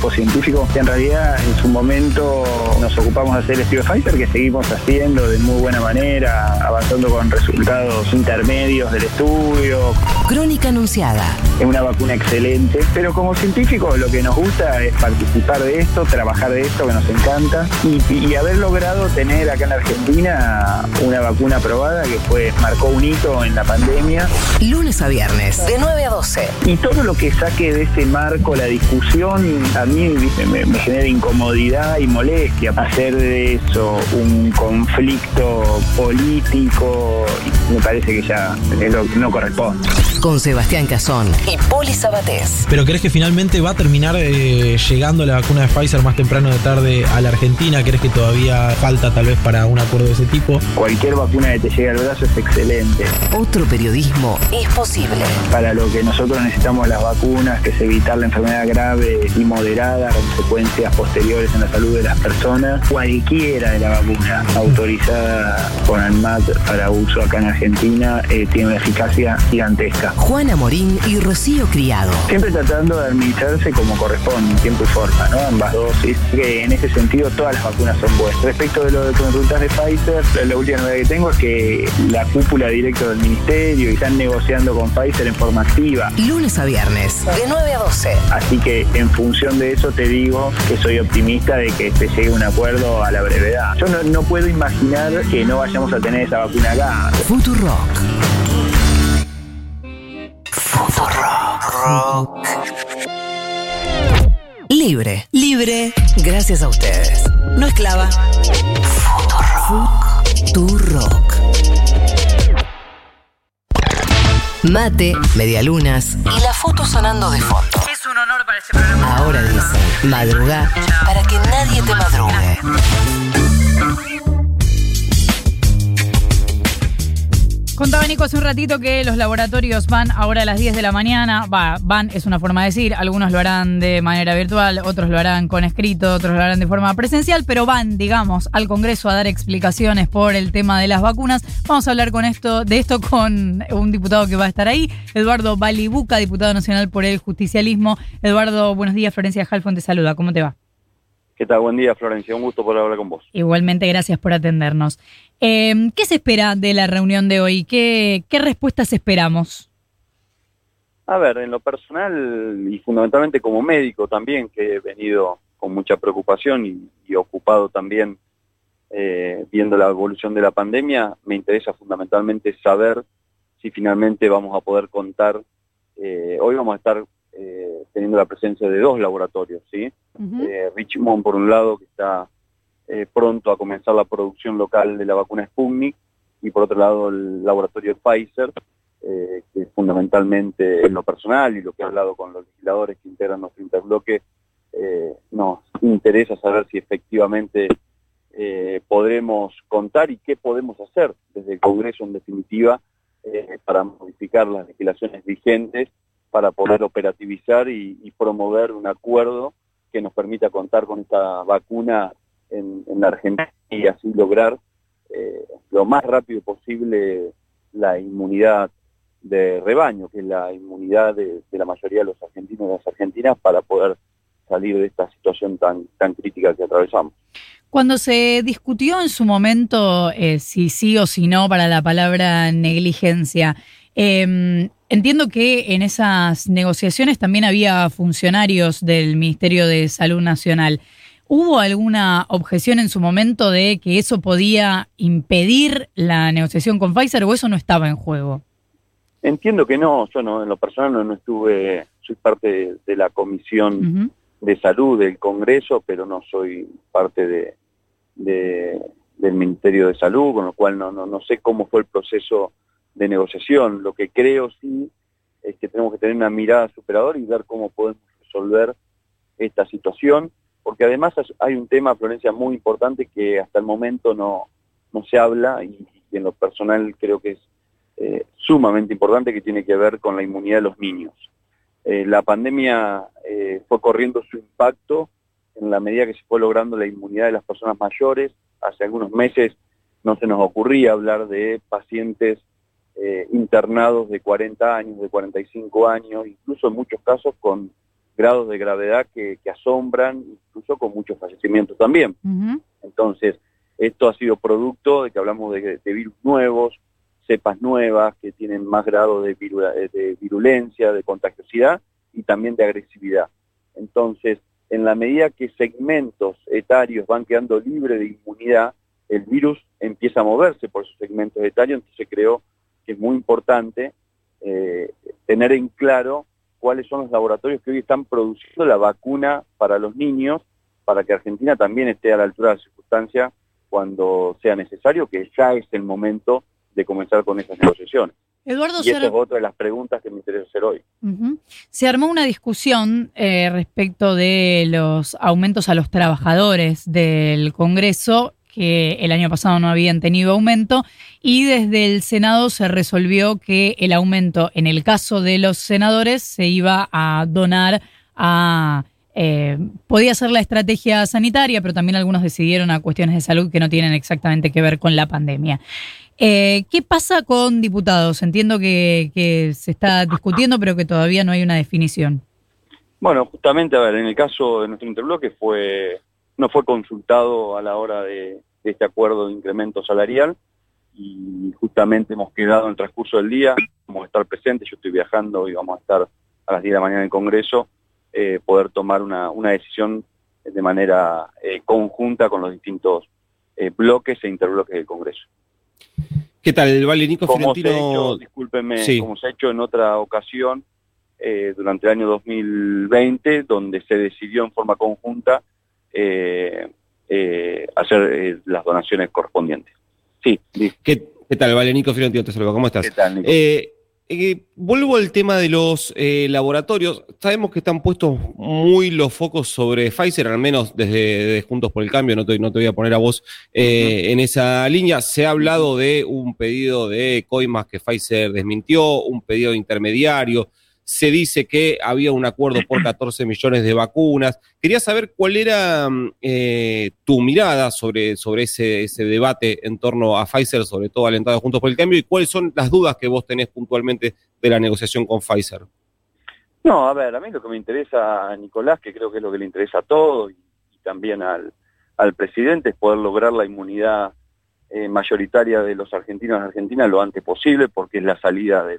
equipo científico, que en realidad en su momento nos ocupamos de hacer el estudio Pfizer, que seguimos haciendo de muy buena manera, avanzando con resultados intermedios del estudio. Crónica Anunciada. Es una vacuna excelente, pero como científicos lo que nos gusta es participar de esto, trabajar de esto que nos encanta y, y haber logrado tener acá en la Argentina una vacuna aprobada que fue marcó un hito en la pandemia. Lunes a viernes, de 9 a 12. Y todo lo que saque de ese marco la discusión a mí. Me, me genera incomodidad y molestia. Hacer de eso un conflicto político me parece que ya es lo- no corresponde. Con Sebastián Cazón y Poli Sabatés. ¿Pero crees que finalmente va a terminar eh, llegando la vacuna de Pfizer más temprano o de tarde a la Argentina? ¿Crees que todavía falta tal vez para un acuerdo de ese tipo? Cualquier vacuna que te llegue al brazo es excelente. Otro periodismo es posible. Para lo que nosotros necesitamos las vacunas, que es evitar la enfermedad grave y moderada, consecuencias posteriores en la salud de las personas, cualquiera de la vacuna autorizada por ANMAT para uso acá en Argentina eh, tiene una eficacia gigantesca. Juana Morín y Rocío Criado. Siempre tratando de administrarse como corresponde, en tiempo y forma, ¿no? Ambas dosis. Que en ese sentido todas las vacunas son buenas. Respecto de lo de consultas de Pfizer, la, la última novedad que tengo es que la cúpula directa del ministerio y están negociando con Pfizer en forma activa. Lunes a viernes, de 9 a 12. Así que en función de eso te digo que soy optimista de que se llegue a un acuerdo a la brevedad. Yo no, no puedo imaginar que no vayamos a tener esa vacuna acá. Futurock. Futurock. Libre. Libre. Gracias a ustedes. No esclava. Futurock. Mate, medialunas y la foto sonando de fondo. Ahora dicen, madruga para que nadie te madrugue. Contaba Nico hace un ratito que los laboratorios van ahora a las 10 de la mañana. Va, van es una forma de decir. Algunos lo harán de manera virtual, otros lo harán con escrito, otros lo harán de forma presencial, pero van, digamos, al Congreso a dar explicaciones por el tema de las vacunas. Vamos a hablar con esto, de esto con un diputado que va a estar ahí, Eduardo Balibuca, diputado nacional por el justicialismo. Eduardo, buenos días. Florencia Halfon te saluda. ¿Cómo te va? ¿Qué tal? Buen día, Florencia. Un gusto poder hablar con vos. Igualmente, gracias por atendernos. Eh, ¿Qué se espera de la reunión de hoy? ¿Qué, qué respuestas esperamos? A ver, en lo personal y fundamentalmente como médico también, que he venido con mucha preocupación y, y ocupado también eh, viendo la evolución de la pandemia, me interesa fundamentalmente saber si finalmente vamos a poder contar. eh, hoy vamos a estar eh, teniendo la presencia de dos laboratorios, ¿sí? Eh, Richmond por un lado que está eh, pronto a comenzar la producción local de la vacuna Sputnik y por otro lado el laboratorio Pfizer eh, que fundamentalmente en lo personal y lo que he hablado con los legisladores que integran nuestro interbloque eh, nos interesa saber si efectivamente eh, podremos contar y qué podemos hacer desde el Congreso en definitiva para modificar las legislaciones vigentes para poder operativizar y, y promover un acuerdo que nos permita contar con esta vacuna en, en la Argentina y así lograr eh, lo más rápido posible la inmunidad de rebaño, que es la inmunidad de, de la mayoría de los argentinos y las argentinas para poder salir de esta situación tan, tan crítica que atravesamos. Cuando se discutió en su momento eh, si sí o si no para la palabra negligencia, eh, entiendo que en esas negociaciones también había funcionarios del Ministerio de Salud Nacional. ¿Hubo alguna objeción en su momento de que eso podía impedir la negociación con Pfizer o eso no estaba en juego? Entiendo que no, yo no, en lo personal no, no estuve, soy parte de, de la comisión de salud del Congreso, pero no soy parte de, de- del Ministerio de Salud, con lo cual no, no, no sé cómo fue el proceso de negociación. Lo que creo sí es que tenemos que tener una mirada superadora y ver cómo podemos resolver esta situación, porque además hay un tema, Florencia, muy importante que hasta el momento no, no se habla y, y en lo personal creo que es eh, sumamente importante que tiene que ver con la inmunidad de los niños. Eh, la pandemia eh, fue corriendo su impacto en la medida que se fue logrando la inmunidad de las personas mayores. Hace algunos meses no se nos ocurría hablar de pacientes eh, internados de 40 años, de 45 años, incluso en muchos casos con grados de gravedad que, asombran, incluso con muchos fallecimientos también. Entonces, esto ha sido producto de que hablamos de, virus nuevos, cepas nuevas que tienen más grado de, de virulencia, de contagiosidad y también de agresividad. Entonces, en la medida que segmentos etarios van quedando libres de inmunidad, el virus empieza a moverse por esos segmentos etarios, entonces creo que es muy importante eh, tener en claro cuáles son los laboratorios que hoy están produciendo la vacuna para los niños, para que Argentina también esté a la altura de la circunstancia cuando sea necesario, que ya es el momento de comenzar con esas negociaciones. Eduardo, y esta es otra de las preguntas que me interesa hacer hoy. Se armó una discusión eh, respecto de los aumentos a los trabajadores del Congreso que el año pasado no habían tenido aumento y desde el Senado se resolvió que el aumento en el caso de los senadores se iba a donar a... Eh, podía ser la estrategia sanitaria, pero también algunos decidieron a cuestiones de salud que no tienen exactamente que ver con la pandemia. Eh, ¿Qué pasa con diputados? Entiendo que, que se está discutiendo, pero que todavía no hay una definición. Bueno, justamente, a ver, en el caso de nuestro interbloque fue no fue consultado a la hora de, este acuerdo de incremento salarial y justamente hemos quedado en el transcurso del día, vamos a estar presentes, yo estoy viajando y vamos a estar a las 10 de la mañana en el Congreso, eh, poder tomar una, decisión de manera eh, conjunta con los distintos eh, bloques e interbloques del Congreso. ¿Qué tal, Vale Nico como Se ha hecho, discúlpenme, como se ha hecho en otra ocasión durante el año 2020, donde se decidió en forma conjunta eh, eh, hacer eh, las donaciones correspondientes. Sí. ¿Qué, tal, Valenico Fiorentino? Te saludo, ¿cómo estás? ¿Qué tal, vuelvo al tema de los laboratorios. Sabemos que están puestos muy los focos sobre Pfizer, al menos desde, Juntos por el Cambio, no te, no te, voy a poner a vos en esa línea. Se ha hablado de un pedido de coimas que Pfizer desmintió, un pedido de intermediario se dice que había un acuerdo por 14 millones de vacunas. Quería saber cuál era mm, eh, tu mirada sobre, sobre ese, ese, debate en torno a Pfizer, sobre todo alentado Juntos por el Cambio, y cuáles son las dudas que vos tenés puntualmente de la negociación con Pfizer. No, a ver, a mí lo que me interesa a Nicolás, que creo que es lo que le interesa a todos y, también al, presidente, es poder lograr la inmunidad eh, mayoritaria de los argentinos en Argentina lo antes posible, porque es la salida del